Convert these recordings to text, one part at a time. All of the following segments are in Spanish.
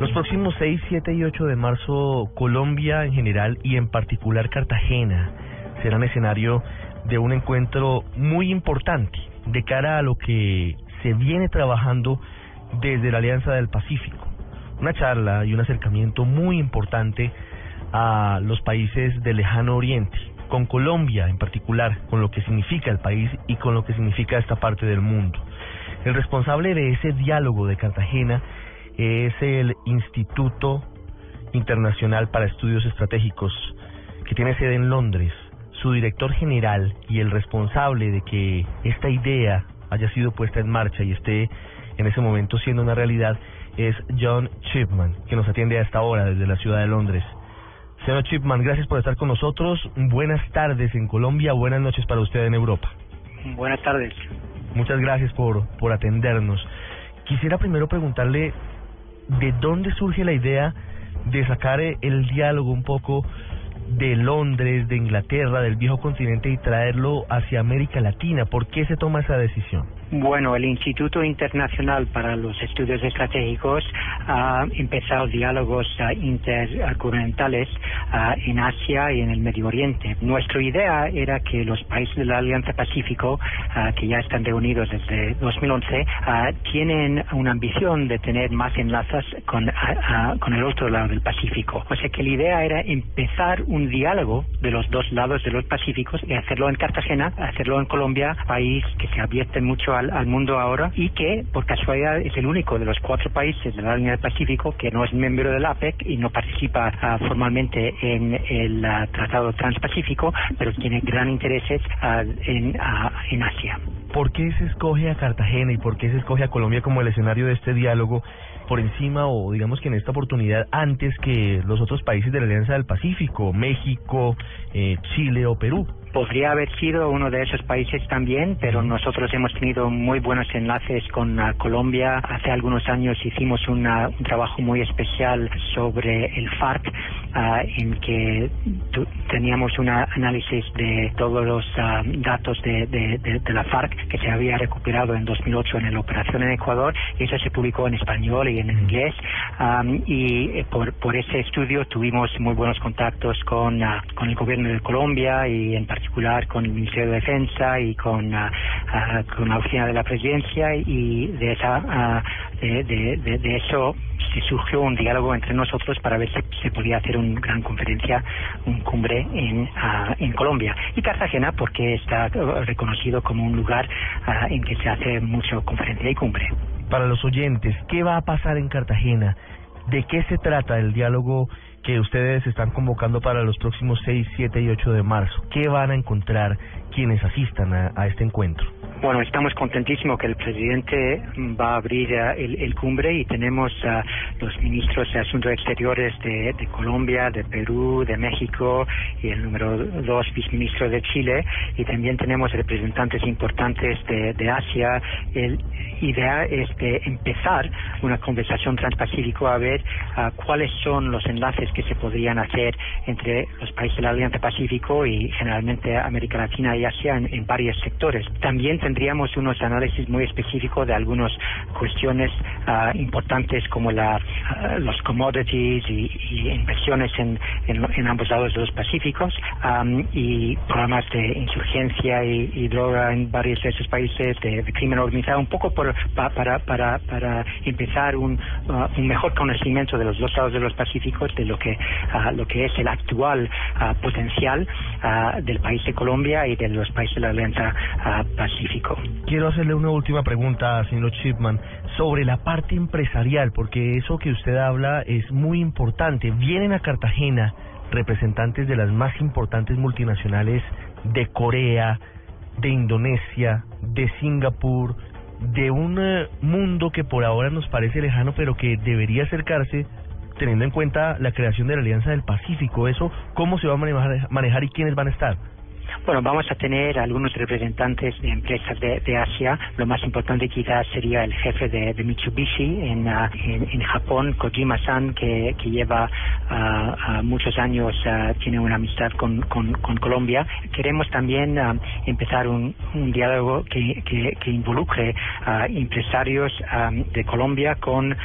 Los próximos 6, 7 y 8 de marzo, Colombia en general y en particular Cartagena serán escenario de un encuentro muy importante de cara a lo que se viene trabajando desde la Alianza del Pacífico. Una charla y un acercamiento muy importante a los países del lejano oriente, con Colombia en particular, con lo que significa el país y con lo que significa esta parte del mundo. El responsable de ese diálogo de Cartagena es el Instituto Internacional para Estudios Estratégicos, que tiene sede en Londres. Su director general y el responsable de que esta idea haya sido puesta en marcha y esté en ese momento siendo una realidad es John Chipman, que nos atiende a esta hora desde la ciudad de Londres. Señor Chipman, gracias por estar con nosotros. Buenas tardes en Colombia, buenas noches para usted en Europa. Buenas tardes. Muchas gracias por, por atendernos. Quisiera primero preguntarle de dónde surge la idea de sacar el diálogo un poco de Londres, de Inglaterra, del viejo continente y traerlo hacia América Latina. ¿Por qué se toma esa decisión? Bueno, el Instituto Internacional para los Estudios Estratégicos ha empezado diálogos uh, intercontinentales uh, en Asia y en el Medio Oriente. Nuestra idea era que los países de la Alianza Pacífico, uh, que ya están reunidos desde 2011, tienen una ambición de tener más enlaces con, con el otro lado del Pacífico. O sea que la idea era empezar un diálogo de los dos lados de los Pacíficos y hacerlo en Cartagena, hacerlo en Colombia, país que se advierte mucho al, mundo ahora y que, por casualidad, es el único de los cuatro países de la línea del Pacífico que no es miembro del APEC y no participa ah, formalmente en el ah, Tratado Transpacífico, pero tiene gran intereses ah, en Asia. ¿Por qué se escoge a Cartagena y por qué se escoge a Colombia como el escenario de este diálogo por encima o digamos que en esta oportunidad antes que los otros países de la Alianza del Pacífico, México, eh, Chile o Perú? Podría haber sido uno de esos países también, pero nosotros hemos tenido muy buenos enlaces con uh, Colombia. Hace algunos años hicimos un trabajo muy especial sobre el FARC, uh, en que teníamos un análisis de todos los uh, datos de, de, la FARC que se había recuperado en 2008 en la operación en Ecuador, y eso se publicó en español y en inglés. Um, y eh, por, por ese estudio tuvimos muy buenos contactos con, con el gobierno de Colombia y en particular con el Ministerio de Defensa y con, ah, ah, con la oficina de la presidencia y de, esa, ah, de, de, de, eso se surgió un diálogo entre nosotros para ver si se podía hacer una gran conferencia, un cumbre en, en Colombia. Y Cartagena porque está reconocido como un lugar en que se hace mucho conferencia y cumbre. Para los oyentes, ¿qué va a pasar en Cartagena? ¿De qué se trata el diálogo que ustedes están convocando para los próximos 6, 7 y 8 de marzo. ¿Qué van a encontrar quienes asistan a, este encuentro? Bueno, estamos contentísimos que el presidente va a abrir eh, el, cumbre y tenemos a los ministros de Asuntos Exteriores de, Colombia, de Perú, de México y el número dos viceministro de Chile y también tenemos representantes importantes de, Asia. El idea es de empezar una conversación transpacífico a ver ah, cuáles son los enlaces que se podrían hacer entre los países de la Alianza Pacífico y generalmente América Latina y Asia en, varios sectores. También tendríamos unos análisis muy específicos de algunas cuestiones ah, importantes como la, ah, los commodities y, inversiones en, en, ambos lados de los Pacíficos y programas de insurgencia y, droga en varios de esos países, de, crimen organizado, un poco por, para, para, para empezar un, ah, un mejor conocimiento de los dos lados de los Pacíficos, de lo que, lo que es el actual potencial del país de Colombia y de los países de la Alianza Quiero hacerle una última pregunta, señor Chipman, sobre la parte empresarial, porque eso que usted habla es muy importante. Vienen a Cartagena representantes de las más importantes multinacionales de Corea, de Indonesia, de Singapur, de un eh, mundo que por ahora nos parece lejano, pero que debería acercarse teniendo en cuenta la creación de la Alianza del Pacífico. Eso, ¿cómo se va a manejar y quiénes van a estar? Bueno, vamos a tener algunos representantes de empresas de, Asia. Lo más importante quizás sería el jefe de, Mitsubishi en, ah, en, Japón, Kojima-san, que, que, lleva uh, muchos años, tiene una amistad con, Colombia. Queremos también empezar un, diálogo que, que, que involucre a empresarios de Colombia con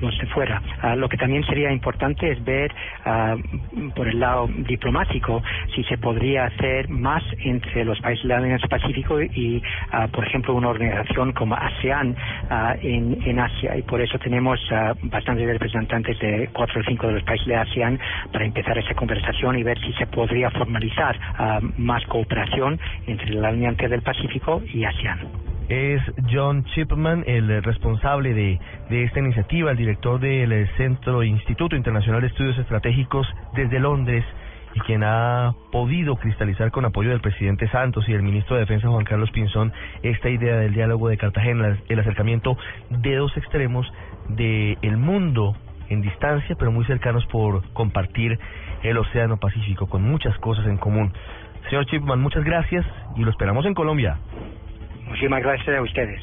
los de fuera. lo que también sería importante es ver por el lado diplomático si se podría hacer más entre los países de la Alianza Pacífico y, uh, por ejemplo, una organización como ASEAN uh, en, en, Asia. Y por eso tenemos uh, bastantes representantes de cuatro o cinco de los países de ASEAN para empezar esa conversación y ver si se podría formalizar más cooperación entre la Alianza del Pacífico y ASEAN es John Chipman, el responsable de, de, esta iniciativa, el director del Centro Instituto Internacional de Estudios Estratégicos desde Londres y quien ha podido cristalizar con apoyo del presidente Santos y del ministro de Defensa Juan Carlos Pinzón esta idea del diálogo de Cartagena, el acercamiento de dos extremos del el mundo en distancia, pero muy cercanos por compartir el Océano Pacífico, con muchas cosas en común. Señor Chipman, muchas gracias y lo esperamos en Colombia. Muchísimas gracias a ustedes.